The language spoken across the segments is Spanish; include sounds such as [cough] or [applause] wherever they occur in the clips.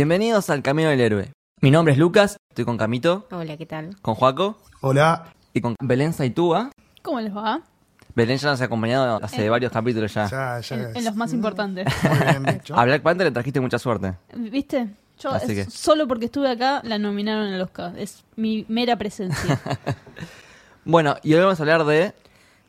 Bienvenidos al Camino del Héroe. Mi nombre es Lucas, estoy con Camito, Hola, ¿qué tal? con Joaco Hola. y con Belén Saitúa. ¿Cómo les va? Belén ya nos ha acompañado hace varios capítulos ya. Ya, ya. En, en los más importantes. [laughs] Muy bien dicho. A Black Panther le trajiste mucha suerte. ¿Viste? Yo, Así es- que- solo porque estuve acá, la nominaron al Oscar. Es mi mera presencia. [laughs] Bueno, y hoy vamos a hablar de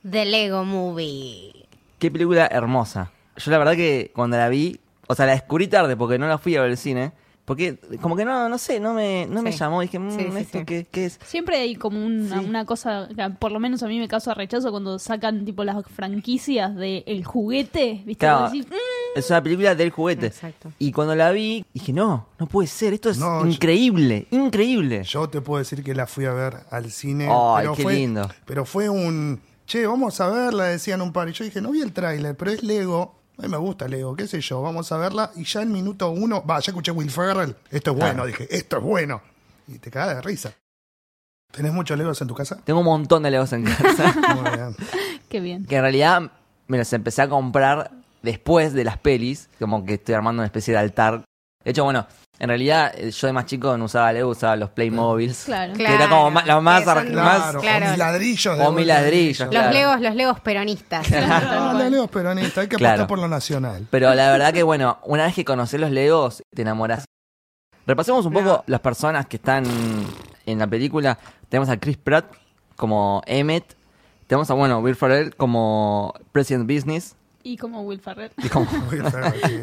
The Lego Movie. qué película hermosa. Yo la verdad que cuando la vi, o sea, la descubrí tarde porque no la fui a ver al cine. Porque como que no, no sé, no me, no me llamó. Dije, mm, Sí, sí, ¿esto sí. Qué, qué es? Siempre hay como una, una cosa, por lo menos a mí me causa rechazo cuando sacan tipo las franquicias de el juguete, ¿viste? Claro. Decís, "Mm". Es una película del juguete. Exacto. Y cuando la vi, dije, no, no puede ser. Esto es No, yo- increíble, increíble. Yo te puedo decir que la fui a ver al cine. Ay, pero qué fue, lindo. Pero fue un. Che, vamos a verla, decían un par. Y yo dije, no vi el tráiler, pero es Lego. A mí me gusta Lego, qué sé yo, vamos a verla. Y ya en minuto uno, va, ya escuché Will Ferrell. Esto es bueno, Claro. dije, esto es bueno. Y te cagas de risa. ¿Tenés muchos Legos en tu casa? Tengo un montón de Legos en casa. [laughs] Muy bien. Qué bien. que en realidad me los empecé a comprar después de las pelis. Como que estoy armando una especie de altar. De hecho, bueno, en realidad eh, yo de más chico no usaba Lego, usaba los Playmobiles. Claro. Que era como ma- la más Claro, claro. o mis ladrillos. de O mis ladrillos, Los Claro. Legos, los Legos peronistas. Ah, los Legos peronistas, hay que Claro. apostar por lo nacional. Pero la verdad que, bueno, una vez que conoces los Legos, te enamoras. Repasemos un poco No. las personas que están en la película. Tenemos a Chris Pratt como Emmett. Tenemos a, bueno, Will Ferrell como President Business. Y como Will Ferrer. Y como- Will Ferrell, [laughs] sí.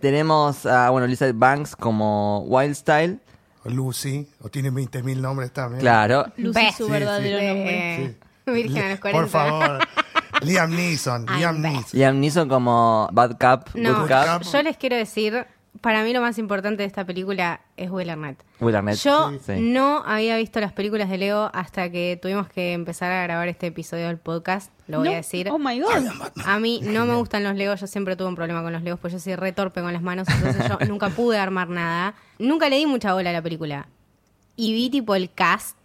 tenemos a, bueno, Elizabeth Banks como Wild Style. O Lucy, o tiene 20.000 nombres también. Claro. Lucy Beth. su verdadero sí. nombre. Virgen a los 40. Por favor. [laughs] Liam Neeson, Liam. Neeson. Liam Neeson como Bad Cup, No, Good Cup. yo les quiero decir, para mí lo más importante de esta película es Will Arnett. Will Arnett. Yo Sí. no había visto las películas de Lego hasta que tuvimos que empezar a grabar este episodio del podcast, lo voy No, a decir. Oh my god. A mí no me gustan los Legos, yo siempre tuve un problema con los Legos, pues yo soy re torpe con las manos, entonces yo [laughs] nunca pude armar nada. Nunca le di mucha bola a la película. Y vi tipo el cast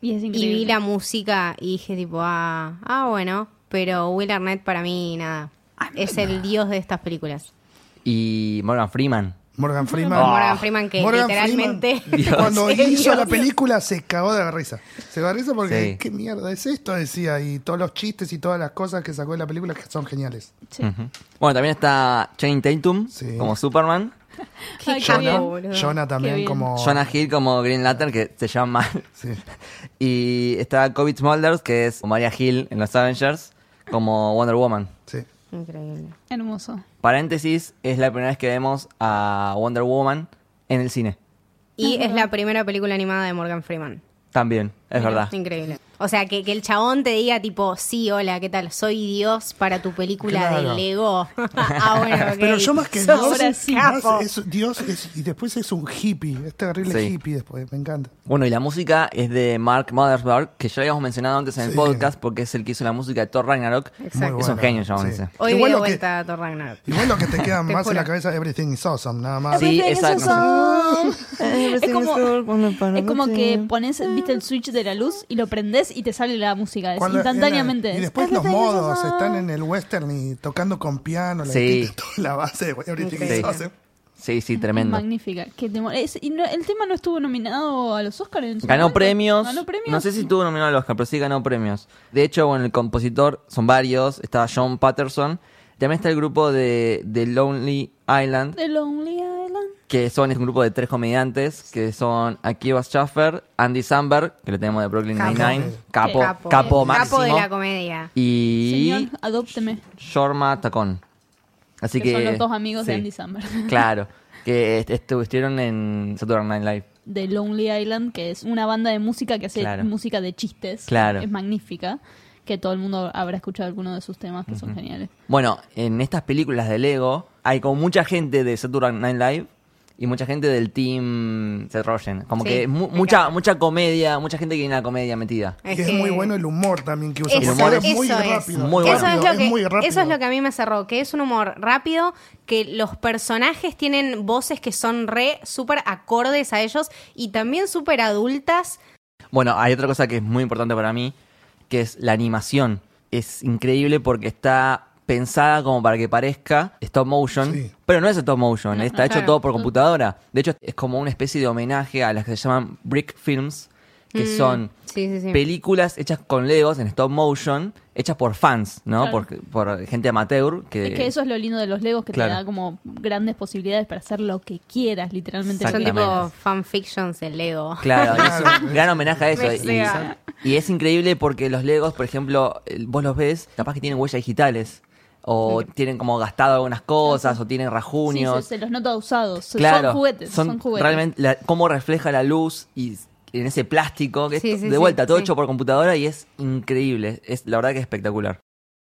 Y es y increíble. vi la música y dije tipo, ah, ah bueno, pero Will Arnett para mí nada. Es el dios de estas películas. Y Morgan Freeman. Morgan Freeman. Morgan Freeman que Morgan literalmente Freeman, [laughs] cuando hizo la dios. película se cagó de la risa. Se cagó de risa porque Sí. qué mierda es esto, decía. Y todos los chistes y todas las cosas que sacó de la película que son geniales. Sí. Bueno, también está Channing Tatum Sí. como Superman. [laughs] Qué Ay, bien. boludo. Jonah también como... Jonah Hill como Green Lantern, que se llama mal. Sí. [laughs] Y está Kobe Smulders, que es Maria Hill en los Avengers, como Wonder Woman. Sí. Increíble. Hermoso. Paréntesis, es la primera vez que vemos a Wonder Woman en el cine. Y es la primera película animada de Morgan Freeman. También, es Mira, verdad. Increíble. O sea, que, que el chabón te diga tipo, sí, hola, ¿qué tal? Soy Dios para tu película Claro. de Lego. [laughs] ah, bueno, ok. Pero yo más que Dios, sí, más es Dios es- y después es un hippie. Es terrible Sí. hippie después. Me encanta. Bueno, y la música es de Mark Mothersbaugh, que ya lo habíamos mencionado antes en el Sí. podcast, porque es el que hizo la música de Thor Ragnarok. Exacto. Es un genio, chabón sí. Hoy Igual lo que- vuelta a Thor Ragnarok. Igual lo que te queda [laughs] Te más en la cabeza, everything is awesome, nada más. Sí, exacto. awesome. [laughs] Es como, es como que pones, viste el switch de la luz y lo y te sale la música. Es Cuando- instantáneamente. en la- y después los modos están en el western y tocando con piano, la, Sí. guitarra, [laughs] toda la base de everything is Increíble. awesome. Sí, sí, tremendo. Magnífica. Qué es- y no- el tema no estuvo nominado a los Oscars. en su Ganó momento? premios. Ganó premios. No sé si estuvo nominado al Oscar, pero sí ganó premios. De hecho, bueno, el compositor son varios. Está John Patterson. También está el grupo de, de Lonely Island, The Lonely Island. Que son es un grupo de tres comediantes, que son Akiva Schaffer, Andy Samberg, que lo tenemos de Brooklyn Capo. Nine-Nine, capo, capo, capo. máximo, Capo de la comedia. y Señor, adópteme. Shorma Tacón. Así que, que, son los dos amigos de Andy Samberg. [laughs] Claro, que est- estuvieron en Saturday Night Live. de Lonely Island, que es una banda de música que hace Claro. música de chistes. Claro. Es magnífica. Que todo el mundo habrá escuchado alguno de sus temas que son geniales. Bueno, en estas películas de Lego hay como mucha gente de Saturday Night Live y mucha gente del team Seth Rogen. Como Sí, que mu- mucha mucha comedia, mucha gente que tiene la comedia metida. Y es muy bueno el humor también que usa. Eso, porque es eso muy es. rápido. Muy eso, bueno. es lo que, muy rápido. eso es lo que a mí me cerró, que es un humor rápido, que los personajes tienen voces que son re súper acordes a ellos y también súper adultas. Bueno, hay otra cosa que es muy importante para mí, que es la animación. Es increíble porque está pensada como para que parezca stop motion, Sí. pero no es stop motion, está hecho claro. todo por computadora. De hecho, es como una especie de homenaje a las que se llaman brick films, que Mm, son sí, sí, sí. películas hechas con Legos en stop motion, hechas por fans, ¿no? Claro. Por, por gente amateur. Que, Es que eso es lo lindo de los Legos, que Claro. te da como grandes posibilidades para hacer lo que quieras, literalmente. Son tipo fanfictions de Lego. Claro, es un gran homenaje a eso. Y, es increíble porque los Legos, por ejemplo, vos los ves, capaz que tienen huellas digitales. O tienen como gastado algunas cosas, o tienen Sí, rajuños. se, los nota usados. Claro, son juguetes. Son, juguetes. realmente la- cómo refleja la luz y en ese plástico, que es de vuelta, todo hecho por computadora y es increíble. Es la verdad que es espectacular.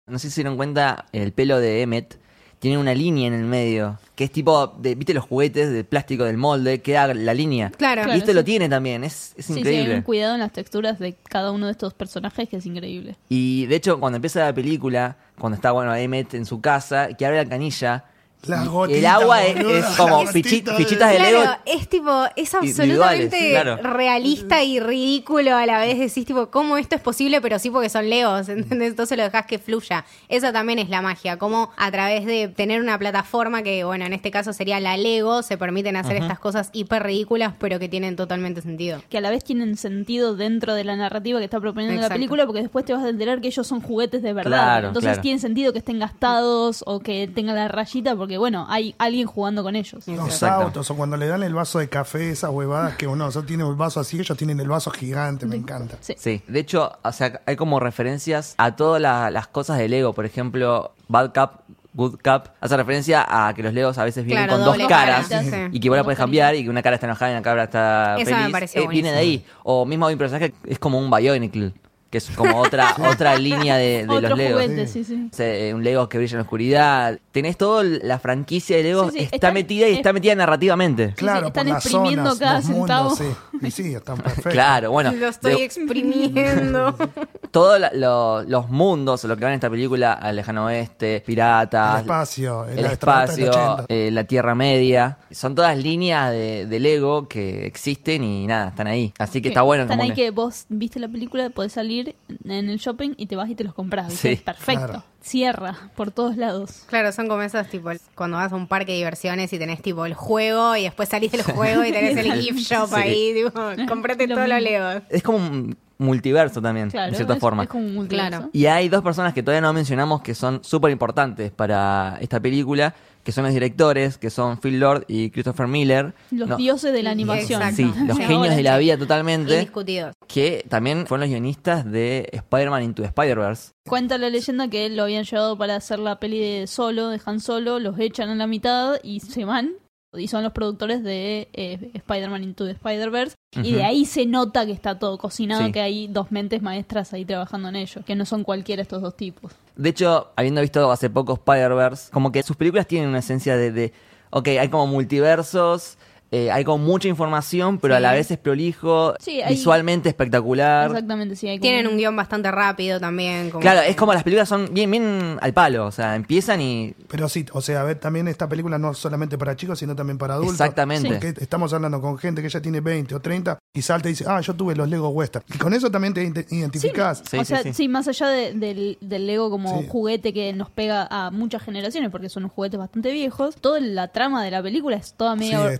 No sé si se dieron cuenta, el pelo de Emmet tiene una línea en el medio, que es tipo, de, ¿viste los juguetes de plástico del molde? Queda la línea. Claro. y este sí. lo tiene también, es, es Sí, sí, hay increíble. un cuidado en las texturas de cada uno de estos personajes que es increíble. Y de hecho, cuando empieza la película, cuando está bueno Emmet en su casa, que abre la canilla, Las y gotitas, el agua es, boludo, es las como gotitas de- fichitas de Lego. Claro, es tipo, es Individuales, absolutamente claro. realista y ridículo a la vez. Decís, tipo, ¿cómo esto es posible? Pero sí porque son Legos, [laughs] ¿entendés? Entonces lo dejás que fluya. Esa también es la magia. Cómo a través de tener una plataforma que, bueno, en este caso sería la Lego, se permiten hacer estas cosas hiper ridículas, pero que tienen totalmente sentido. Que a la vez tienen sentido dentro de la narrativa que está proponiendo la Exacto. película, porque después te vas a enterar que ellos son juguetes de verdad. Claro, Entonces claro. tiene sentido que estén gastados o que tengan la rayita, porque bueno, hay alguien jugando con ellos. Los Exacto. autos, o cuando le dan el vaso de café, esas huevadas que uno solo tiene el vaso así, ellos tienen el vaso gigante, me encanta. Sí. Sí, de hecho, o sea, hay como referencias a todas la- las cosas de Lego. Por ejemplo, Bad Cup, Good Cup. Hace referencia a que los Legos a veces vienen Claro, con dos caras sí. y que vos la Dos podés caritas. cambiar y que una cara está enojada y una cara está Eso me feliz. pareció Eh, viene de ahí. O mismo hay un personaje que es como un Bionicle, que es como otra [laughs] otra línea de, de los Legos. juguete, sí, sí. O sea, eh, un Lego que brilla en la oscuridad. Tenés toda la franquicia de Lego, Sí, sí, está están- metida y es- está metida narrativamente. Claro, están por las exprimiendo zonas, cada los mundos, centavo. sí. Y sí, están perfectos. Claro, bueno. Lo estoy de- exprimiendo. [laughs] todos lo- los mundos, lo que van en esta película, al lejano oeste, El piratas, espacio, el la astronauta del espacio, 80. eh, la Tierra Media, son todas líneas de, de Lego que existen y nada, están ahí. Así que Sí, está bueno. Están como ahí que vos viste la película, podés salir en el shopping y te vas y te los compras. Sí, Perfecto. claro. Cierra por todos lados. Claro, son como esas, tipo, cuando vas a un parque de diversiones y tenés, tipo, el juego y después salís del juego y tenés el gift shop Sí. ahí, tipo, comprate Lo todos los mismo. Legos. Es como un multiverso también, Claro, en cierta es, forma. es como un multiverso. Claro. Y hay dos personas que todavía no mencionamos que son súper importantes para esta película, que son los directores, que son Phil Lord y Christopher Miller. Los No, dioses de la animación. Exacto. Sí, los [laughs] Sí, genios de la vida totalmente. Indiscutidos. que también fueron los guionistas de Spider-Man Into Spider-Verse. Cuenta la leyenda que lo habían llevado para hacer la peli de Solo, de Han Solo, los echan en la mitad y se van. Y son los productores de eh, Spider-Man Into the Spider-Verse. Y de ahí se nota que está todo cocinado, Sí. que hay dos mentes maestras ahí trabajando en ello, que no son cualquiera estos dos tipos. De hecho, habiendo visto hace poco Spider-Verse, como que sus películas tienen una esencia de, de ok, hay como multiversos, eh, hay como mucha información, pero a la vez es prolijo, Sí, hay- visualmente espectacular. Exactamente, sí. Hay como Tienen un guion bastante rápido también. como- Claro, es como las películas son bien, bien al palo, o sea, empiezan y... Pero sí, o sea, a ver, también esta película no es solamente para chicos, sino también para adultos. Exactamente. Porque estamos hablando con gente que ya tiene 20 o 30 y salta y dice, ah, yo tuve los Lego Western. Y con eso también te ident- identificás. Sí, o sea, sí. sí, más allá de- del, del Lego como Sí. juguete que nos pega a muchas generaciones, porque son juguetes bastante viejos, toda la trama de la película es toda medio Sí,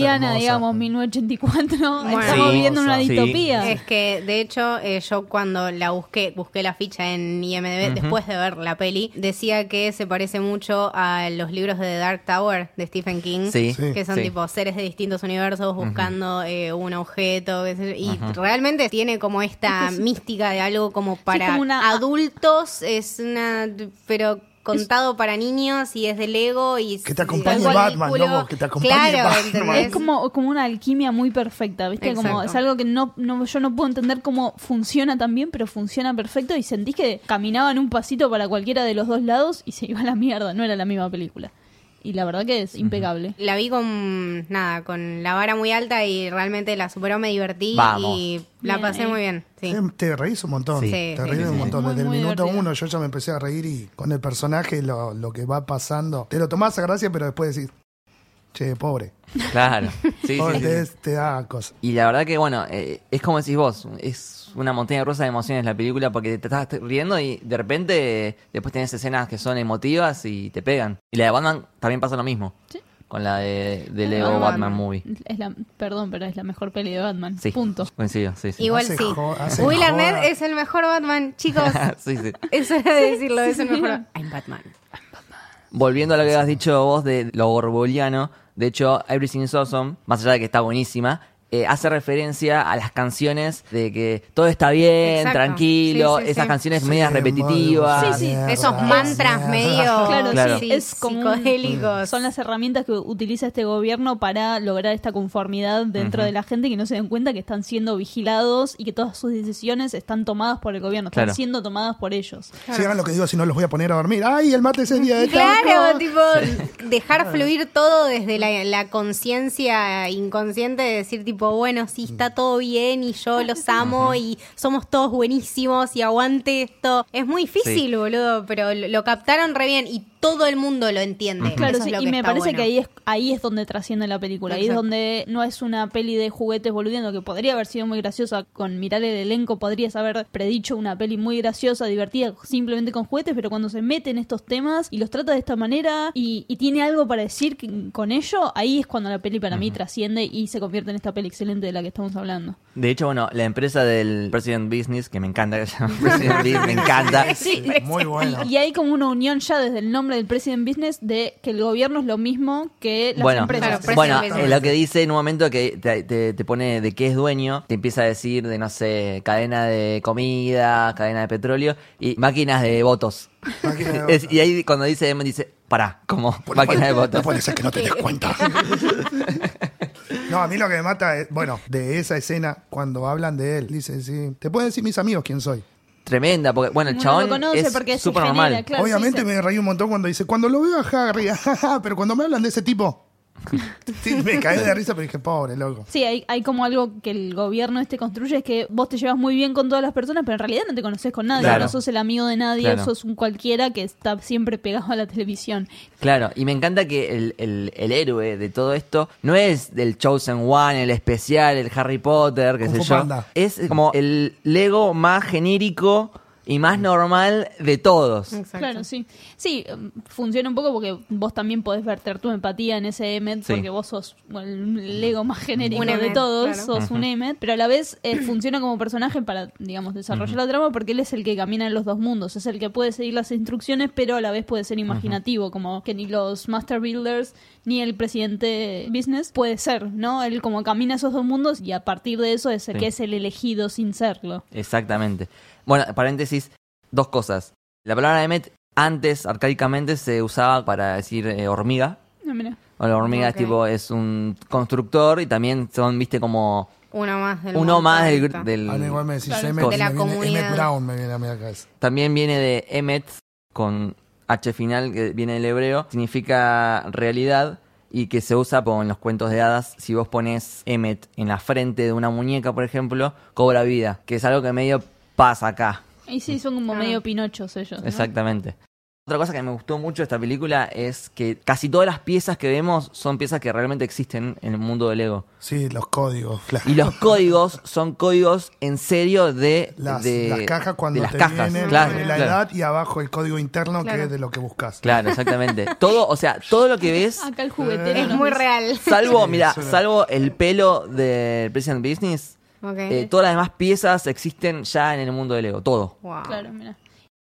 hermosa. digamos, 1984. [laughs] Bueno. Estamos Sí, viviendo una sí. distopía. Es que, de hecho, eh, yo cuando la busqué, busqué la ficha en IMDb después de ver la peli, decía que se parece mucho a los libros de The Dark Tower de Stephen King. Sí. Que son sí. tipo seres de distintos universos buscando eh, un objeto. y realmente tiene como esta mística de algo como para como una- adultos. Es una. Pero contado para niños y es de Lego y Que te acompañe Batman, loco, que te acompañe claro, Batman. Es como, como una alquimia muy perfecta, ¿viste? Como es algo que no, no yo no puedo entender cómo funciona tan bien, pero funciona perfecto y sentís que caminaban un pasito para cualquiera de los dos lados y se iba a la mierda, no era la misma película. Y la verdad que es impecable. La vi con nada, con la vara muy alta y realmente la superó, me divertí Vamos. y la Bien, pasé eh. muy bien. Sí. Eh, Te reís un montón. Sí. te Sí, reís sí, un sí. montón. Muy, Desde muy el minuto divertido. uno yo ya me empecé a reír y con el personaje lo, lo que va pasando. Te lo tomás a gracia, pero después decís, Che, pobre. Claro. Sí, Pobre, sí, sí, te, sí. te da cosas. Y la verdad que, bueno, eh, es como decís vos, es una montaña rusa de emociones la película porque te estás riendo y de repente después tenés escenas que son emotivas y te pegan. Y la de Batman también pasa lo mismo. Sí. Con la de, de Lego Batman. Batman Movie. Es la, perdón, pero es la mejor peli de Batman. Sí. Punto. Coincido, sí, sí. Igual Hace sí. Will Arnett es el mejor Batman, chicos. [laughs] sí, sí. Eso era de decirlo, es el mejor. I'm Batman. Volviendo a lo que has dicho vos de lo gorboliano, de hecho, Everything is Awesome, más allá de que está buenísima, eh, hace referencia a las canciones de que todo está bien, Exacto. tranquilo, Sí, sí, esas sí. canciones Sí, medias repetitivas. Sí, sí. Esos mantras medio Claro, Claro. sí, sí, es como un- psicodélicos. son las herramientas que utiliza este gobierno para lograr esta conformidad dentro de la gente que no se den cuenta que están siendo vigilados y que todas sus decisiones están tomadas por el gobierno, están Claro. siendo tomadas por ellos. Si hagan lo que digo, si no los voy a poner a dormir. ¡Ay, el martes es día de Claro, tipo, dejar fluir todo desde la, la conciencia inconsciente de decir, tipo, bueno, sí, está todo bien y yo los amo y somos todos buenísimos y aguante esto. Es muy difícil, Sí. boludo, pero lo, lo captaron re bien y todo el mundo lo entiende. Claro, Eso sí, es lo y me parece bueno. que ahí es, ahí es donde trasciende la película. Ahí es donde no es una peli de juguetes boludeando, que podría haber sido muy graciosa. Con mirar el elenco podrías haber predicho una peli muy graciosa, divertida, simplemente con juguetes, pero cuando se mete en estos temas y los trata de esta manera y, y tiene algo para decir que- con ello, ahí es cuando la peli para mí trasciende y se convierte en esta peli excelente de la que estamos hablando. De hecho, bueno, la empresa del President Business, que me encanta que se llama President [laughs] Business, me encanta. Sí, Muy bueno. Y hay como una unión ya desde el nombre del President Business de que el gobierno es lo mismo que las bueno, empresas. Claro, bueno, eh, lo que dice en un momento que te, te- te pone de qué es dueño, te empieza a decir de, no sé, cadena de comida, cadena de petróleo y máquinas de votos. Máquina de [laughs] Es- y ahí cuando dice M dice, pará, como máquina de votos. No puede ser que no te des cuenta. [laughs] No, a mí lo que me mata es, bueno, de esa escena, cuando hablan de él, dice, sí, te pueden decir mis amigos quién soy. Tremenda, porque bueno, el chabón lo conoce es porque se súper normal. claro. Obviamente sí, sí. me reí un montón cuando dice, cuando lo veo a Harry, [laughs] jajaja, pero cuando me hablan de ese tipo, sí, me caí de risa, pero dije, pobre, loco. Sí, hay, hay como algo que el gobierno este construye, es que vos te llevas muy bien con todas las personas, pero en realidad no te conoces con nadie, Claro. no sos el amigo de nadie, Claro. sos un cualquiera que está siempre pegado a la televisión. Claro, y me encanta que el, el- el héroe de todo esto no es del Chosen One, el especial, el Harry Potter, qué Kung sé Fu yo. Panda. Es como el Lego más genérico y más normal de todos. Exacto. Claro, sí. Sí, um, funciona un poco porque vos también podés verter tu empatía en ese Emmet, Sí. porque vos sos bueno, el Lego más genérico Un de todos, claro. sos un Emmet, pero a la vez eh, funciona como personaje para, digamos, desarrollar la trama porque él es el que camina en los dos mundos, es el que puede seguir las instrucciones, pero a la vez puede ser imaginativo, como que ni los Master Builders ni el presidente Business puede ser, ¿no? Él como camina esos dos mundos y a partir de eso es el Sí. que es el elegido sin serlo. Exactamente. Bueno, paréntesis, dos cosas. La palabra Emmet antes, arcaicamente, se usaba para decir eh, hormiga. Ah, mira. O la hormiga es tipo, es un constructor y también son, viste, como Uno más del uno más del, del- A mí igual me decís Claro. Emmett, De y la me viene- comunidad. Emmett Brown me viene a mi cabeza. También viene de Emet, con H final, que viene del hebreo, significa realidad y que se usa como en los cuentos de hadas. Si vos pones Emmet en la frente de una muñeca, por ejemplo, cobra vida, que es algo que medio pasa acá. Y sí, son como medio pinochos ellos. ¿no? Exactamente. Otra cosa que me gustó mucho de esta película es que casi todas las piezas que vemos son piezas que realmente existen en el mundo del Lego. Sí, los códigos, claro. Y los códigos son códigos en serio de Las, de- las cajas cuando de las te cajas. vienen, claro, la claro. edad y abajo el código interno Claro. que es de lo que buscas. Claro, exactamente. [laughs] Todo, o sea, todo lo que ves, Acá el juguetero. Es muy real. salvo, Sí, mira, salvo el pelo del President Business, Eh, todas las demás piezas existen ya en el mundo del Lego, todo. Wow. Claro, mira.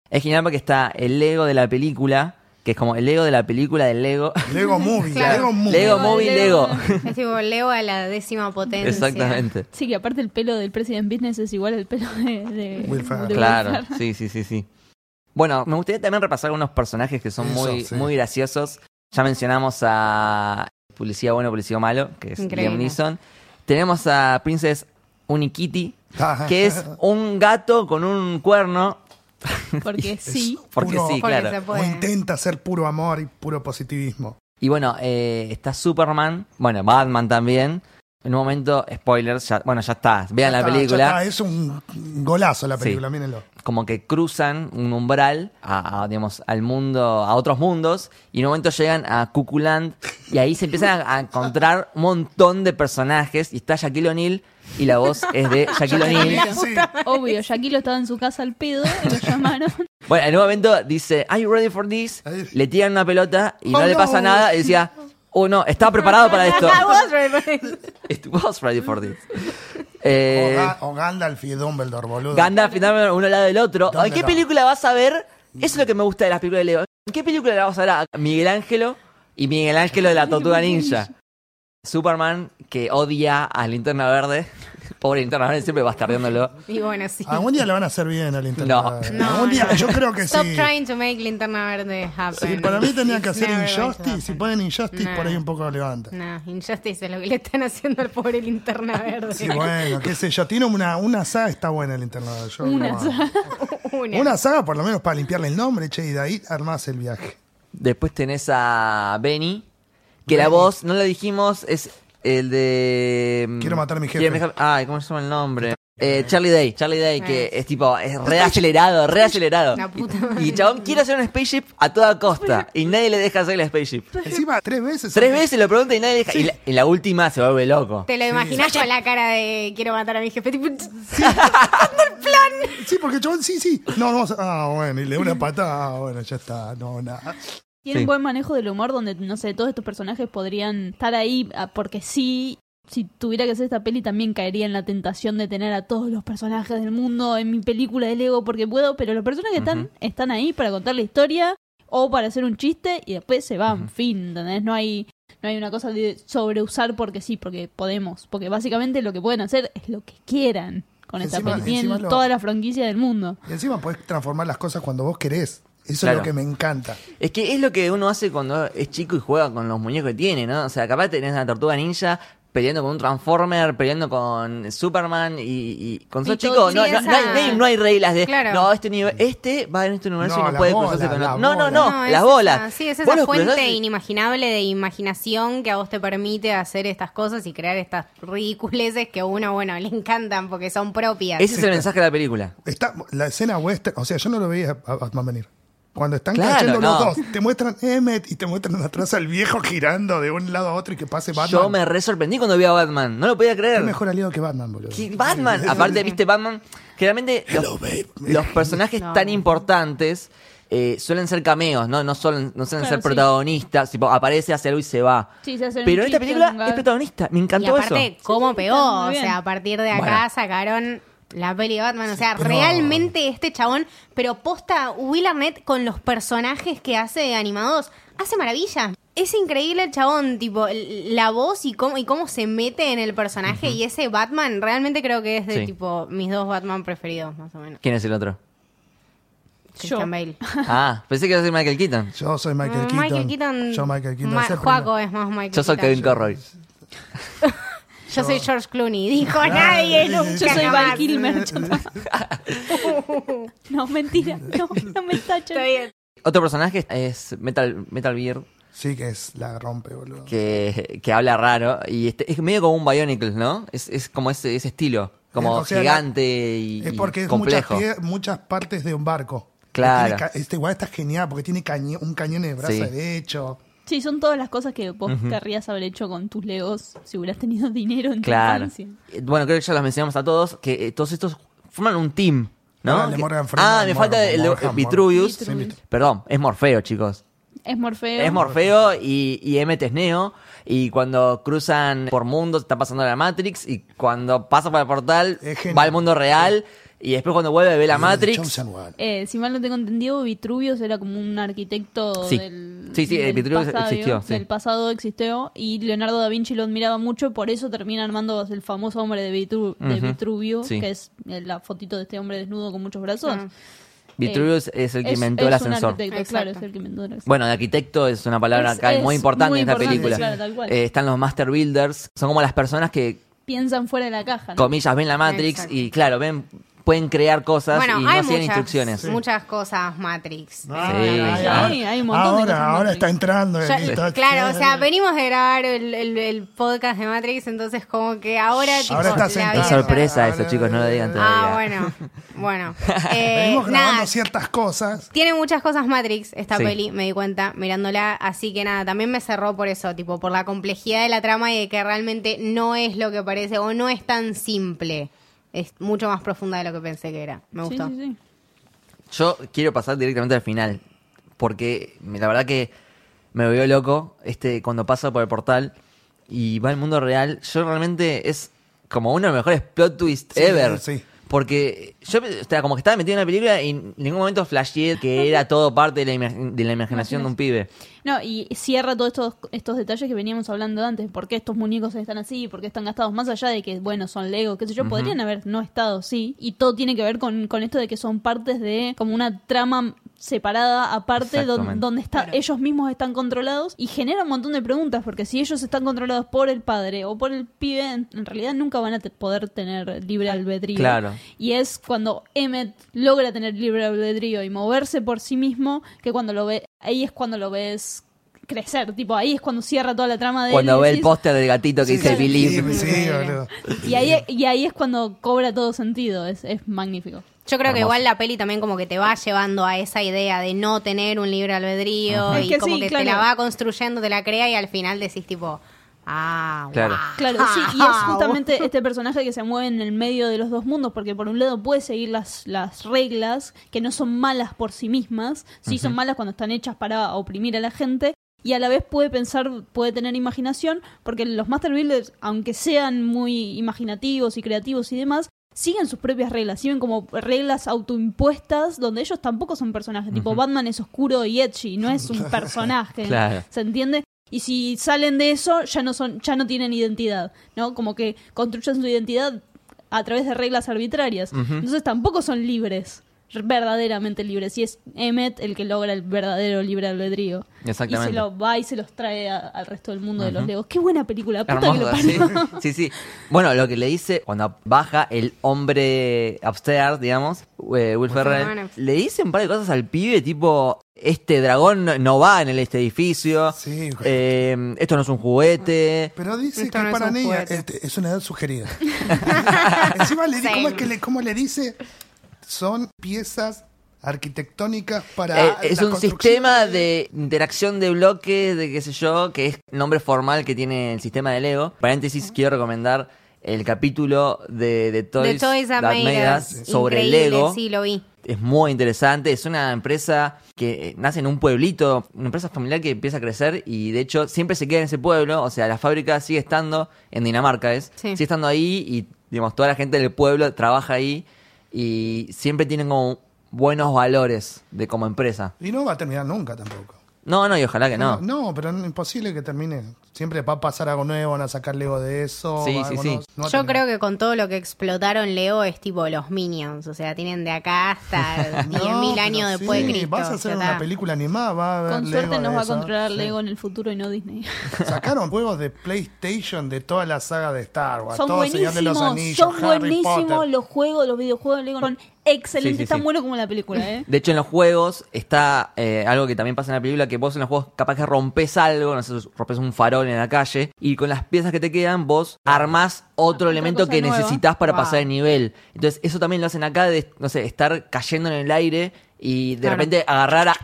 Es genial porque está el Lego de la película, que es como el Lego de la película del Lego. Lego Movie, Claro. Lego Movie. Lego Movie Lego. Es tipo Leo a la décima potencia. Exactamente. Sí, que aparte el pelo del President Business es igual al pelo de, de Will Ferrell. de Claro, sí, sí, sí, sí. Bueno, me gustaría también repasar algunos personajes que son Eso, muy, sí. muy graciosos. Ya mencionamos a Policía Bueno, Policía Malo, que es Increíble. Liam Neeson. Tenemos a Princess Unikitty, que es un gato con un cuerno. Porque [laughs] sí. Porque Puro- sí, Porque claro. O intenta ser puro amor y puro positivismo. Y bueno, eh, está Superman, bueno, Batman también. En un momento, spoilers, ya, bueno, ya está, vean Ya la está, película. ya está, es un golazo la Sí. película, mírenlo. como que cruzan un umbral a, a, digamos, al mundo, a otros mundos, y en un momento llegan a Cuculand, Y ahí se empiezan a, a encontrar un montón de personajes. Y está Shaquille O'Neal. Y la voz es de [laughs] Shaquille O'Neal. Sí. Obvio, Shaquille estaba en su casa al pedo y lo llamaron. Bueno, en un momento dice, ¿Are you ready for this? Le tiran una pelota y Oh, no le no. pasa nada. Y decía, oh no, estaba [laughs] preparado para esto. I was ready. [laughs] It was ready for this. O, Eh, Ga- o Gandalf y Dumbledore, boludo. Gandalf y Dumbledore uno al lado del otro. ¿Dónde ¿En qué película vas a ver? Eso es lo que me gusta de las películas de Leo. ¿En qué película le vamos a ver a Miguel Ángelo y Miguel Ángelo de la Tortuga Ninja? Superman que odia a Linterna Verde. [laughs] Pobre Linterna Verde, siempre bastardeándolo. Y bueno, sí. Algún día le van a hacer bien a Linterna No. Verde. No, Algún día, no. yo creo que Stop sí. trying to make Linterna Verde happen. Sí, para mí tendrían que hacer Injustice. Si ponen Injustice, No. por ahí un poco levanta. No, Injustice es lo que le están haciendo al pobre Linterna Verde. Sí, bueno, qué sé yo. Tiene una, una saga, está buena el Linterna Verde. Yo Una lo saga. [laughs] Una. Una saga, por lo menos para limpiarle el nombre, che, y de ahí armás el viaje. Después tenés a Benny, que la voz, no lo dijimos, es el de... mm, Quiero matar a mi jefe. Quiero Ay, ¿cómo se llama el nombre? Eh, Charlie Day, Charlie Day, que Eh. es tipo, es re acelerado, re acelerado. La puta madre. Y chabón quiere hacer un spaceship a toda costa. Y nadie le deja hacer el spaceship. Encima, tres veces. Tres veces lo pregunta y nadie le deja. Y la, en la última se vuelve loco. Te lo imaginas con la cara de quiero matar a mi jefe. Tipo, Sí, [laughs] porque el chabón, sí, sí. No, no, ah, bueno, y le da una patada, ah, bueno, ya está, no, nada. Tiene Sí. un buen manejo del humor donde, no sé, todos estos personajes podrían estar ahí ah, porque sí. Si tuviera que hacer esta peli también caería en la tentación de tener a todos los personajes del mundo en mi película de Lego porque puedo, pero los personajes están, están ahí para contar la historia o para hacer un chiste y después se van, fin, ¿entendés? No hay, no hay una cosa de sobreusar porque sí, porque podemos, porque básicamente lo que pueden hacer es lo que quieran con esta Encima- peli. Tienen lo- toda la franquicia del mundo. Y encima podés transformar las cosas cuando vos querés. Eso Claro. es lo que me encanta. Es que es lo que uno hace cuando es chico y juega con los muñecos que tiene, ¿no? O sea, capaz tenés una tortuga ninja peleando con un Transformer, peleando con Superman y, y con sos Y chico, todo- no, no, no hay, esa- no hay- no hay reglas de Claro. no, este nivel, este va en este universo No, y no puede bola, cruzarse con otro. No, no, no, es las esa- bolas. sí, es esa fuente cruzás inimaginable de imaginación que a vos te permite hacer estas cosas y crear estas ridiculeces que a uno, bueno, le encantan porque son propias. Ese es el mensaje de la película. Está, la escena western, o sea, yo no lo veía a Batman venir. Cuando están Claro, cayendo no. los dos, te muestran Emmet y te muestran atrás al viejo girando de un lado a otro y que pase Batman. Yo me re sorprendí cuando vi a Batman, no lo podía creer. Es mejor aliado que Batman, boludo. ¿Qué- Batman, aparte, viste, Batman, generalmente [laughs] los, Hello, babe. los personajes [laughs] No. tan importantes eh, suelen ser cameos, ¿no? No, suelen, no suelen Claro, ser sí. protagonistas, tipo, aparece, hace algo y se va. Sí, se hacen Pero en esta película es protagonista, me Y encantó aparte, eso. cómo pegó. O sea, a partir de acá Bueno. sacaron la peli de Batman. O sea, pero- realmente este chabón, pero posta Will Arnett con los personajes que hace animados, hace maravilla. Es increíble el chabón, tipo, l- la voz y cómo, y cómo se mete en el personaje. Y ese Batman, realmente creo que es de Sí. tipo mis dos Batman preferidos, más o menos. ¿Quién es el otro? Christian Yo. Bale. [laughs] Ah, pensé que iba a ser Michael Keaton. Yo soy Michael Mm, Keaton. Michael Keaton. Yo Michael Keaton. Ma- el es más Michael Yo soy Keaton. Kevin Conroy. [laughs] Yo soy George Clooney. Dijo nadie nunca. Yo soy jamás. Val Kilmer. [laughs] no, mentira. No, no me. Está bien. [laughs] Otro personaje es Metal, Metal Beard, Sí que es la rompe, boludo. que, que habla raro. Y este, es medio como un Bionicles, ¿no? Es, es como ese, ese estilo. Como O sea, gigante y, Es y porque es muchas, complejo. pie- muchas partes de un barco. Claro. Tiene Este igual está genial porque tiene caño- un cañón en el brazo Sí. derecho. Sí, son todas las cosas que vos querrías haber hecho con tus legos si hubieras tenido [laughs] dinero en tu Claro. infancia. Eh, Bueno, creo que ya los mencionamos a todos, que eh, todos estos forman un team, ¿no? Ah, el de Que- Morgan Freeman, ah, me falta Morgan- el Morgan- Vitruvius. Vitruvius. Perdón, es Morfeo, chicos. Es Morfeo. Es Morfeo y, y Emmet es Neo. Y cuando cruzan por mundos, está pasando la Matrix. Y cuando pasa por el portal, va al mundo real. Y después cuando vuelve ve la Matrix. Eh, si mal no tengo entendido, Vitruvius era como un arquitecto Sí. del, Sí, sí, eh, del Vitruvius pasado, existió, sí. del pasado existió y Leonardo da Vinci lo admiraba mucho, por eso termina armando el famoso hombre de, Vitru- de Ujú, Vitruvio, sí. que es eh, la fotito de este hombre desnudo con muchos brazos. Ah. Vitruvius es el que inventó el ascensor. claro, es el que inventó el ascensor. Bueno, de arquitecto es una palabra Es- acá es muy importante muy en esta película. claro, tal cual. Eh, están los Master Builders. Son como las personas que Piensan fuera de la caja, ¿no? comillas, ven la Matrix Exacto. y claro, ven, pueden crear cosas Bueno, y no hay siguen muchas, instrucciones. muchas cosas Matrix. Ah, Sí. ay, Hay- ay. hay un montón de ahora, cosas ahora Matrix. está entrando. Ya- el- está- claro, o sea, venimos de grabar el, el- el podcast de Matrix, entonces como que ahora, tipo, Ahora está sentado. vida Es sorpresa Ahora- eso, chicos, no lo digan todavía. Ah, bueno, bueno. [laughs] Eh, Venimos grabando nada, ciertas cosas. tiene muchas cosas Matrix esta Sí. peli, me di cuenta mirándola, así que nada, también me cerró por eso, tipo, por la complejidad de la trama y de que realmente no es lo que parece o no es tan simple. Es mucho más profunda de lo que pensé que era. Me gustó. sí, sí. Yo quiero pasar directamente al final, porque la verdad que me volvió loco este cuando pasa por el portal y va al mundo real. Yo realmente es como uno de los mejores plot twists Sí, ever. sí. Porque yo o sea, como que estaba metido en la película y en ningún momento flasheé que era todo parte de la, de la imaginación de un pibe. No, y cierra todos estos, estos detalles que veníamos hablando antes. ¿Por qué estos muñecos están así? ¿Por qué están gastados? Más allá de que, bueno, son Lego, qué sé yo, podrían haber no estado, sí. Y todo tiene que ver con, con esto de que son partes de como una trama separada, aparte, don- donde está, ellos mismos están controlados y genera un montón de preguntas, porque si ellos están controlados por el padre o por el pibe, en, en realidad nunca van a te- poder tener libre albedrío. Claro. Y es cuando Emmet logra tener libre albedrío y moverse por sí mismo, que cuando lo ve, ahí es cuando lo ves crecer, tipo ahí es cuando cierra toda la trama de Cuando ve el póster del gatito que Sí, dice sí, Believe. Sí, y ahí, y ahí es cuando cobra todo sentido, es, es magnífico. Yo creo que igual la peli también como que te va llevando a esa idea de no tener un libre albedrío Es y que como sí, que claro. te la va construyendo, te la crea y al final decís tipo, ah, Claro. wow. Claro, sí, y es [laughs] justamente este personaje que se mueve en el medio de los dos mundos, porque por un lado puede seguir las, las reglas, que no son malas por sí mismas, sí son malas cuando están hechas para oprimir a la gente, y a la vez puede pensar, puede tener imaginación, porque los Master Builders, aunque sean muy imaginativos y creativos y demás, siguen sus propias reglas, siguen como reglas autoimpuestas donde ellos tampoco son personajes, tipo Batman es oscuro y edgy, no es un [laughs] personaje, Claro. ¿se entiende? Y si salen de eso, ya no son, ya no tienen identidad, ¿no? Como que construyen su identidad a través de reglas arbitrarias. Entonces tampoco son libres, verdaderamente libres. Y es Emmet el que logra el verdadero libre albedrío. Exactamente. Y se lo va y se los trae a- al resto del mundo de los Legos. Qué buena película, puta que lo sí. sí, sí. Bueno, lo que le dice cuando baja el hombre upstairs, digamos, eh, Will Ferrell, le dice un par de cosas al pibe, tipo, este dragón no- va en el, este edificio, Sí. eh, esto no es un juguete. Pero dice Esto que no es para niños juguete. este, es una edad sugerida. [laughs] Encima le di, ¿cómo, es que le, ¿cómo le dice? Son piezas arquitectónicas para. Eh, es la un construcción sistema de interacción de bloques, de qué sé yo, que es el nombre formal que tiene el sistema de Lego. Paréntesis, quiero recomendar el capítulo de, de Toys, The Toys That, Made Us. sobre Increíble, Lego. Sí, lo vi. Es muy interesante. Es una empresa que eh, nace en un pueblito, una empresa familiar que empieza a crecer y de hecho siempre se queda en ese pueblo. O sea, la fábrica sigue estando en Dinamarca, es. Sí. Sigue estando ahí y, digamos, toda la gente del pueblo trabaja ahí y siempre tienen como buenos valores de como empresa. Y no va a terminar nunca tampoco. No, no, y ojalá que no. No, pero es imposible que termine. Siempre va a pasar algo nuevo, van a sacar Lego de eso. Sí, sí, sí. No Yo creo que con todo lo que explotaron Leo es tipo los Minions, o sea, tienen de acá hasta [laughs] 10.000 No, años después de Cristo. Vas a hacer una está. película animada, va a haber Con Lego suerte nos va a controlar Sí. Lego en el futuro y no Disney. [laughs] Sacaron juegos de PlayStation de toda la saga de Star Wars. Son todo el Señor de los buenísimos, Anillos, son Harry buenísimos Potter. los juegos, los videojuegos de Lego son excelentes, Sí, sí, tan sí. buenos como la película, ¿eh? De hecho, en los juegos está eh, algo que también pasa en la película, que vos en los juegos capaz que rompes algo, no sé, rompes un farol en la calle, y con las piezas que te quedan, vos armás otro Otra elemento que nueva. necesitas para Wow. pasar el nivel. Entonces, eso también lo hacen acá de, no sé, estar cayendo en el aire y de Claro. repente agarrar a-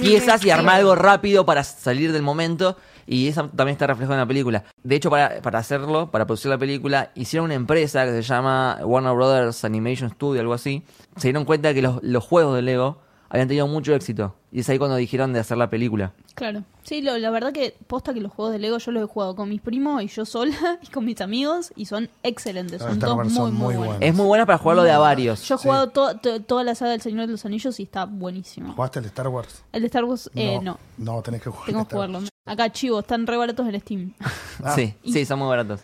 piezas y armar algo rápido para salir del momento. Y eso también está reflejado en la película. De hecho, para, para hacerlo, para producir la película, hicieron una empresa que se llama Warner Brothers Animation Studio, algo así. Se dieron cuenta que los, los juegos de Lego habían tenido mucho éxito. Y es ahí cuando dijeron de hacer la película. Claro. Sí, lo- la verdad que posta que los juegos de Lego yo los he jugado con mis primos y yo sola [laughs] y con mis amigos y son excelentes. Los Son Star todos Wars muy, son muy muy buenos. Es muy buena para jugarlo de a varios. Yo he jugado to- to- toda la saga del Señor de los Anillos y está buenísimo. ¿Jugaste el Star Wars? El de Star Wars, eh, no. No, tenés que jugar. Tengo el que jugarlo. Acá, chivo, están re baratos en Steam. [laughs] Ah. Sí, sí, son muy baratos.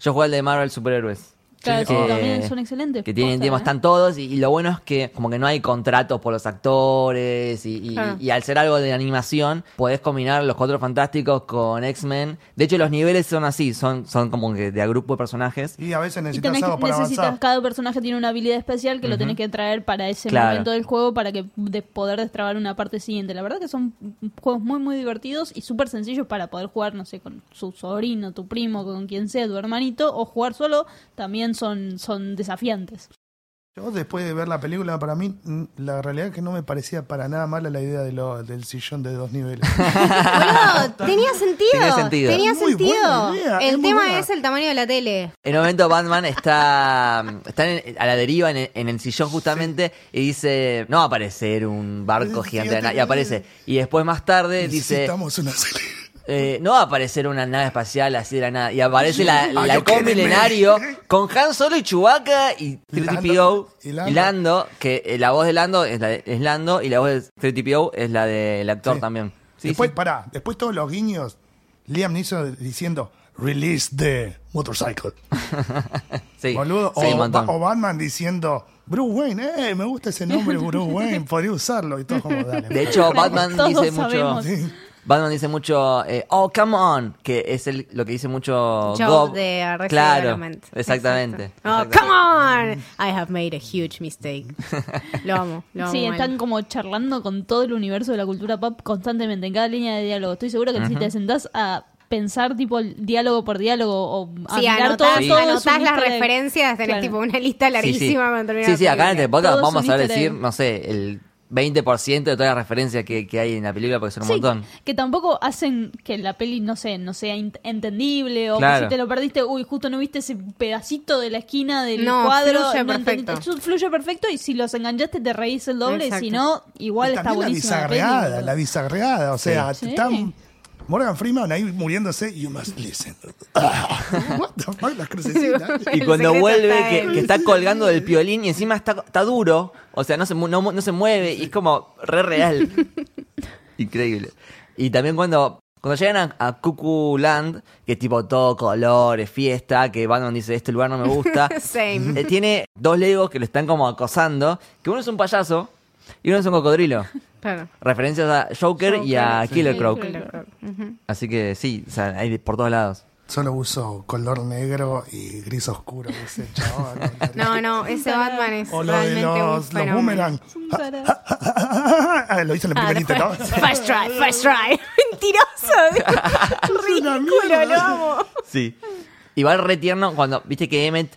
Yo jugué el de Marvel Superhéroes. Claro, Sí. también son excelentes. que tienen tiempo, ¿eh? están todos, y, y lo bueno es que como que no hay contratos por los actores, y, y- Claro. y al ser algo de animación, podés combinar los cuatro fantásticos con X-Men. De hecho, los niveles son así, son, son como que de a grupo de personajes. Y a veces Y necesitas tenés que- algo para necesitas, avanzar. cada personaje tiene una habilidad especial que lo tenés que traer para ese Claro. momento del juego para que de poder destrabar una parte siguiente. La verdad que son juegos muy muy divertidos y súper sencillos para poder jugar, no sé, con su sobrino, tu primo, con quien sea, tu hermanito, o jugar solo, también son, son desafiantes. Yo después de ver la película, para mí, mm, la realidad es que no me parecía para nada mala la idea de lo, del sillón de dos niveles. [laughs] Boludo, tenía sentido. Tenía sentido. Tenía sentido. idea, el tema es el tamaño de la tele. En un momento Batman está, está en- a la deriva en el, en el sillón justamente y dice, no va a aparecer un barco Sí, gigante de fíjate nada", y aparece. Y después más tarde dice, Necesitamos una serie. Eh, no va a aparecer una nave espacial así de la nada. Y aparece la, Ay, la quédenme. milenario con Han Solo y Chewbacca y 3TPO Y y Lando. Que eh, la voz de Lando es, la de- es Lando y la voz de 3TPO es la del actor Sí. también. Sí, después, sí. pará, después todos los guiños, Liam Neeson diciendo, release the motorcycle. [laughs] Sí, Boludo. o, Batman diciendo, Bruce Wayne, eh, me gusta ese nombre, [laughs] Bruce Wayne, podría usarlo. Y todo como, dale. De hecho, Batman dice mucho. Sí. Batman dice mucho, eh, oh, come on, que es el, lo que dice mucho Job Gob. de Arrested Claro, Development. exactamente. Exacto. Oh, exactamente. come on. I have made a huge mistake. [laughs] Lo amo, lo amo. Sí, mal. están como charlando con todo el universo de la cultura pop constantemente, en cada línea de diálogo. Estoy seguro que si te sentás a pensar tipo el diálogo por diálogo o a Sí, mirar anotás, todo, todo es anotás un las easter egg. referencias, tenés Claro. tipo una lista larguísima Sí, la sí, acá en este película. podcast Todo es vamos un a easter decir, no sé, el 20% de todas las referencias que, que hay en la película porque son un Sí, montón. que tampoco hacen que la peli, no sé, no sea entendible o Claro. que si te lo perdiste, uy, justo no viste ese pedacito de la esquina del No, cuadro. fluye no perfecto. entendiste. fluye perfecto y si los enganchaste te reís el doble, Exacto. si no, igual Y está también la buenísima la bizarreada, peli. la bizarreada. O sea, Sí. está Sí. Morgan Freeman ahí muriéndose, you must listen. What the fuck, las [laughs] crucecitas. Y cuando vuelve, que, que está colgando del piolín y encima está, está duro, o sea, no se, mu- no, mu- no se mueve y es como re real. [laughs] Increíble. Y también cuando, cuando llegan a, a Cuckoo Land, que es tipo todo colores, fiesta, que Batman dice, este lugar no me gusta. [laughs] Same. Eh, tiene dos legos que lo están como acosando, que uno es un payaso y uno es un cocodrilo. Claro. Referencias a Joker, y a sí. Killer Croc. Killer Croc. Ujú. Así que sí, o sea, hay de- por todos lados. Solo uso color negro y gris oscuro, ese chabón. [laughs] No, no, ese Batman es O lo de realmente un los, los boomerang. Un tarado. [laughs] Ah, lo hice en el Ah, primer intento. First [laughs] try, first try. Mentiroso. Ridículo, lo amo. Sí. Igual re tierno cuando, viste que Emmet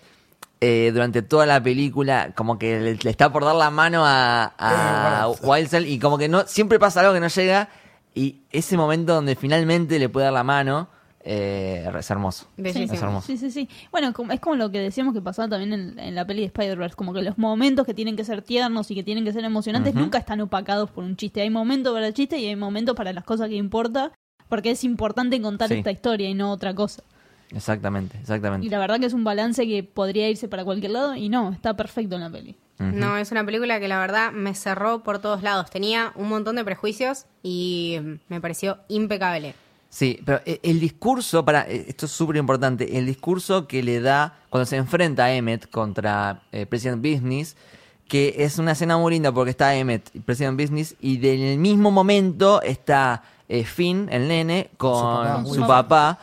eh, durante toda la película como que le, le está por dar la mano a, a Eh. Wildsell y como que no siempre pasa algo que no llega y ese momento donde finalmente le puede dar la mano eh, es hermoso. Bellísimo. Es hermoso. Sí, sí, sí. Bueno, como- es como lo que decíamos que pasaba también en, en la peli de Spider-Verse, como que los momentos que tienen que ser tiernos y que tienen que ser emocionantes nunca están opacados por un chiste. Hay momentos para el chiste y hay momentos para las cosas que importa, porque es importante contar Sí. esta historia y no otra cosa. Exactamente, Y exactamente. la verdad que es un balance que podría irse para cualquier lado y no, está perfecto en la peli. No, es una película que la verdad me cerró por todos lados. Tenía un montón de prejuicios y me pareció impecable. Sí, pero e- el discurso, para esto es súper importante, el discurso que le da cuando se enfrenta a Emmet contra eh, President Business, que es una escena muy linda porque está Emmet y President Business y del mismo momento está eh, Finn, el nene, con papá, su papá,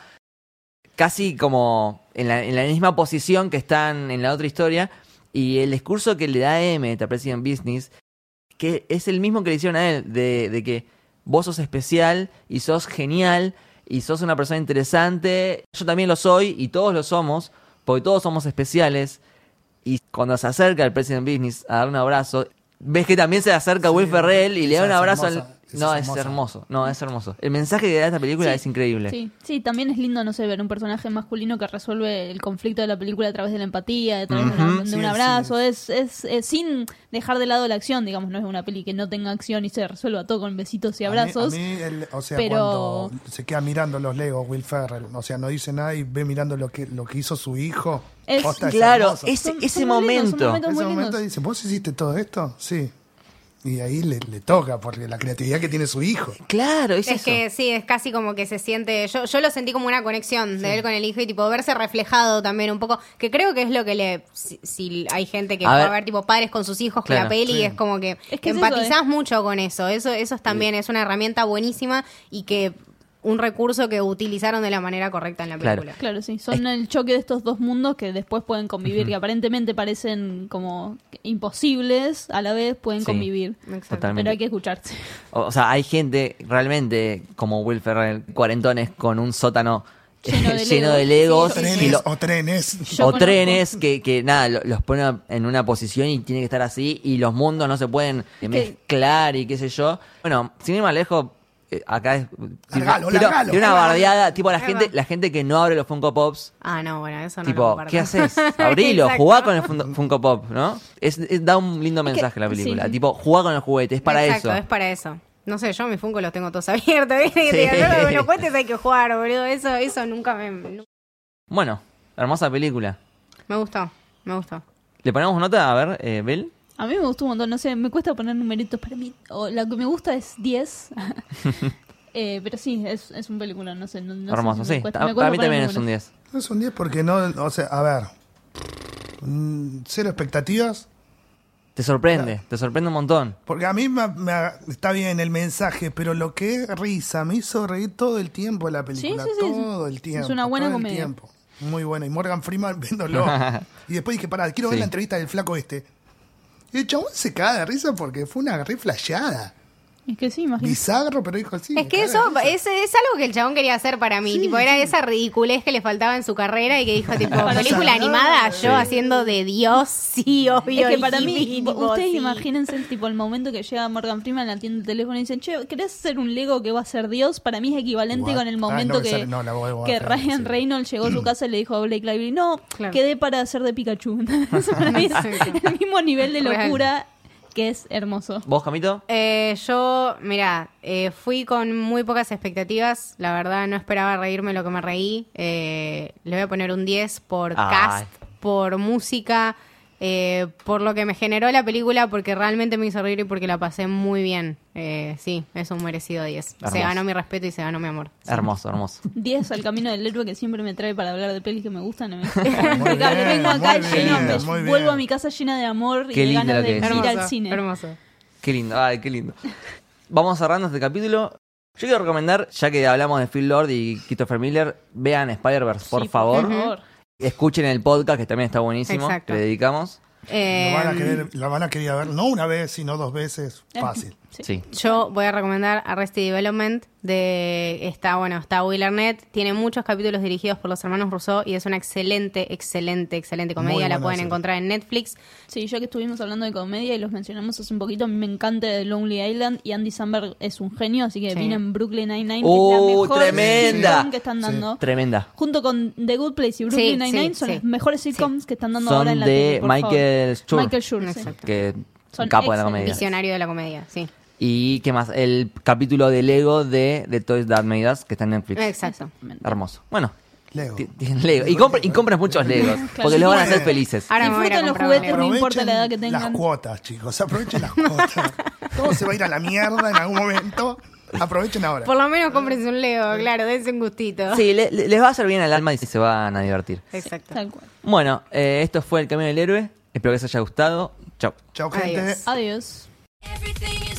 casi como en la, en la misma posición que están en la otra historia, y el discurso que le da Emmet a President Business, que es el mismo que le hicieron a él, de, de que vos sos especial y sos genial y sos una persona interesante, yo también lo soy y todos lo somos, porque todos somos especiales. Y cuando se acerca el President Business a dar un abrazo, ves que también se acerca Sí, Will Ferrell y le da un abrazo. al... No, es es hermoso, no, es hermoso. El mensaje que da esta película Sí, es increíble. Sí, sí, también es lindo, no sé, ver un personaje masculino que resuelve el conflicto de la película a través de la empatía, a través de, una- de Sí, un sí. abrazo, es, es, es sin dejar de lado la acción, digamos, no es una peli que no tenga acción y se resuelva todo con besitos y A mí- abrazos. A mí, el- o sea, pero- cuando se queda mirando los Legos, Will Ferrell, o sea, no dice nada y ve mirando lo que, lo que hizo su hijo. Es- Posta, Claro, hermoso. ese, Son- ese son muy lindos, son momento. muy ese momento dice, ¿vos hiciste todo esto? Sí. Y ahí le, le toca, porque la creatividad que tiene su hijo. Claro, es, Es eso. que sí, es casi como que se siente. Yo, yo lo sentí como una conexión de él con el hijo y tipo verse reflejado también un poco. Que creo que es lo que le. Si, si hay gente que A va ver. a ver tipo padres con sus hijos Claro, con la peli, sí. es como que, Es que es empatizás eso, mucho con eso. Eso, eso es también es una herramienta buenísima y que un recurso que utilizaron de la manera correcta en la Claro. película. Claro, sí. Son el choque de estos dos mundos que después pueden convivir, que aparentemente parecen como imposibles, a la vez pueden Sí. convivir. Exacto. Totalmente. Pero hay que escucharse. O o sea, hay gente realmente como Will Ferrell, cuarentones con un sótano [laughs] Lleno de [laughs] lleno de Legos. Legos Trenes y lo- o trenes. O trenes que, que nada, lo- los pone en una posición y tiene que estar así y los mundos no se pueden mezclar y qué sé yo. Bueno, sin ir más lejos, eh, acá es... Largalo, tiro- largalo. tiro una bardeada, tipo la Ahí gente, va. la gente que no abre los Funko Pops Ah, no, bueno, eso no lo Tipo, comparto. ¿qué haces? [laughs] Abrilo, Exacto. jugá con el Funko, Funko Pop, ¿no? Es, es- da un lindo mensaje la película. sí. Tipo, jugá con el juguete, es para Exacto, eso. es para eso. No sé, yo mis Funko los tengo todos abiertos. [laughs] ¿viste? Que Sí. te digan, "No, con los juguetes hay que jugar, boludo. Eso, eso nunca me, nu- Bueno, hermosa película. me gustó. Me gustó. ¿Le ponemos nota? A ver, eh, Bel. A mí me gustó un montón, no sé, me cuesta poner numeritos para mí. O la que me gusta es 10. [laughs] Eh, pero sí, es, es un película, no sé. No, no sé Hermoso, si me sí. para mí también es un números. 10. No es un 10 porque no, o sea, a ver. mm, Cero expectativas. Te sorprende, te sorprende un montón. Porque a mí me, me- está bien el mensaje, pero lo que es risa me hizo reír todo el tiempo la película. Sí, sí, sí, todo el tiempo. una buena todo el comedia. tiempo. Muy buena. Y Morgan Freeman [laughs] viéndolo. [laughs] y después dije, pará, quiero ver la entrevista del flaco este. El chabón se caga de risa porque fue una re flasheada. Es que sí, imagínate. Bizarro, pero dijo sí. Es que eso es, es algo que el chabón quería hacer para mí. Sí, tipo, era sí. esa ridiculez que le faltaba en su carrera y que dijo, tipo, película animada, yo Sí. haciendo de Dios, sí, obvio. Es que para y mí, tipo, ustedes sí. imagínense tipo el momento que llega Morgan Freeman, atiende el teléfono y dicen, che, ¿querés hacer un Lego que va a ser Dios? Para mí es equivalente What? con el Ah, momento no que, sale- no, la voy- voy a que Ryan sí. Reynolds llegó a su casa y le dijo a Blake Lively, no, Claro. quedé para hacer de Pikachu. Eso [laughs] para mí es el mismo nivel de Real. locura que es hermoso. ¿Vos, Camito? Eh, yo, mira, eh, fui con muy pocas expectativas. La verdad, no esperaba reírme lo que me reí. Eh, le voy a poner un 10 por Ay. cast, por música, eh, por lo que me generó la película, porque realmente me hizo reír y porque la pasé muy bien. Eh, sí, es un merecido 10. Se ganó mi respeto y se ganó mi amor. Hermoso, hermoso. 10 al camino del héroe que siempre me trae para hablar de pelis que me gustan. [laughs] y me- [laughs] bien, Vengo acá lleno, bien, me- vuelvo a mi casa llena de amor y Qué de lindo ganas de ir Hermoso, al cine. hermoso. Qué lindo, ay, qué lindo. Vamos cerrando este capítulo. Yo quiero recomendar, ya que hablamos de Phil Lord y Christopher Miller, vean Spider-Verse, por Sí, favor. Escuchen el podcast, que también está buenísimo, Exacto. que le dedicamos. Eh, Lo van, a querer, lo van a querer ver, no una vez, sino dos veces. Fácil. Sí. Yo voy a recomendar Arrested Development de está bueno está Will Arnett tiene muchos capítulos dirigidos por los hermanos Rousseau y es una excelente excelente excelente comedia la pueden serie. encontrar en Netflix Sí, ya que estuvimos hablando de comedia y los mencionamos hace un poquito, a mí me encanta The Lonely Island y Andy Samberg es un genio, así que Sí. vino en Brooklyn Nine-Nine, ¡Uh, que es la mejor tremenda! que están dando. Tremenda. Junto con The Good Place y Brooklyn Sí, Nine-Nine sí, son sí. las mejores sitcoms que están dando Son ahora en la de tele, por Michael. Schur. Michael Schur, sí. Exacto. Que es Son capo de la comedia. visionario de la comedia sí Y qué más, el capítulo de Lego de, de Toys That Made Us, que está en Netflix. exacto. Hermoso. Bueno, Lego. Y, compren- y compren muchos Legos, porque los van a hacer felices. ahora me voy a ir a Disfruten los comprar juguetes, Lego. no importa la edad que tengan. Las cuotas, chicos. Aprovechen las cuotas. Todo se va a ir a la mierda en algún momento. Aprovechen ahora. por lo menos cómprense un Lego claro dense un gustito Sí, le- le- les va a hacer bien al alma y se van a divertir. exacto Tal cual. Bueno, eh, esto fue El Camino del Héroe. Espero que les haya gustado. Chao. Chao, gente. Adiós. Adiós. Everything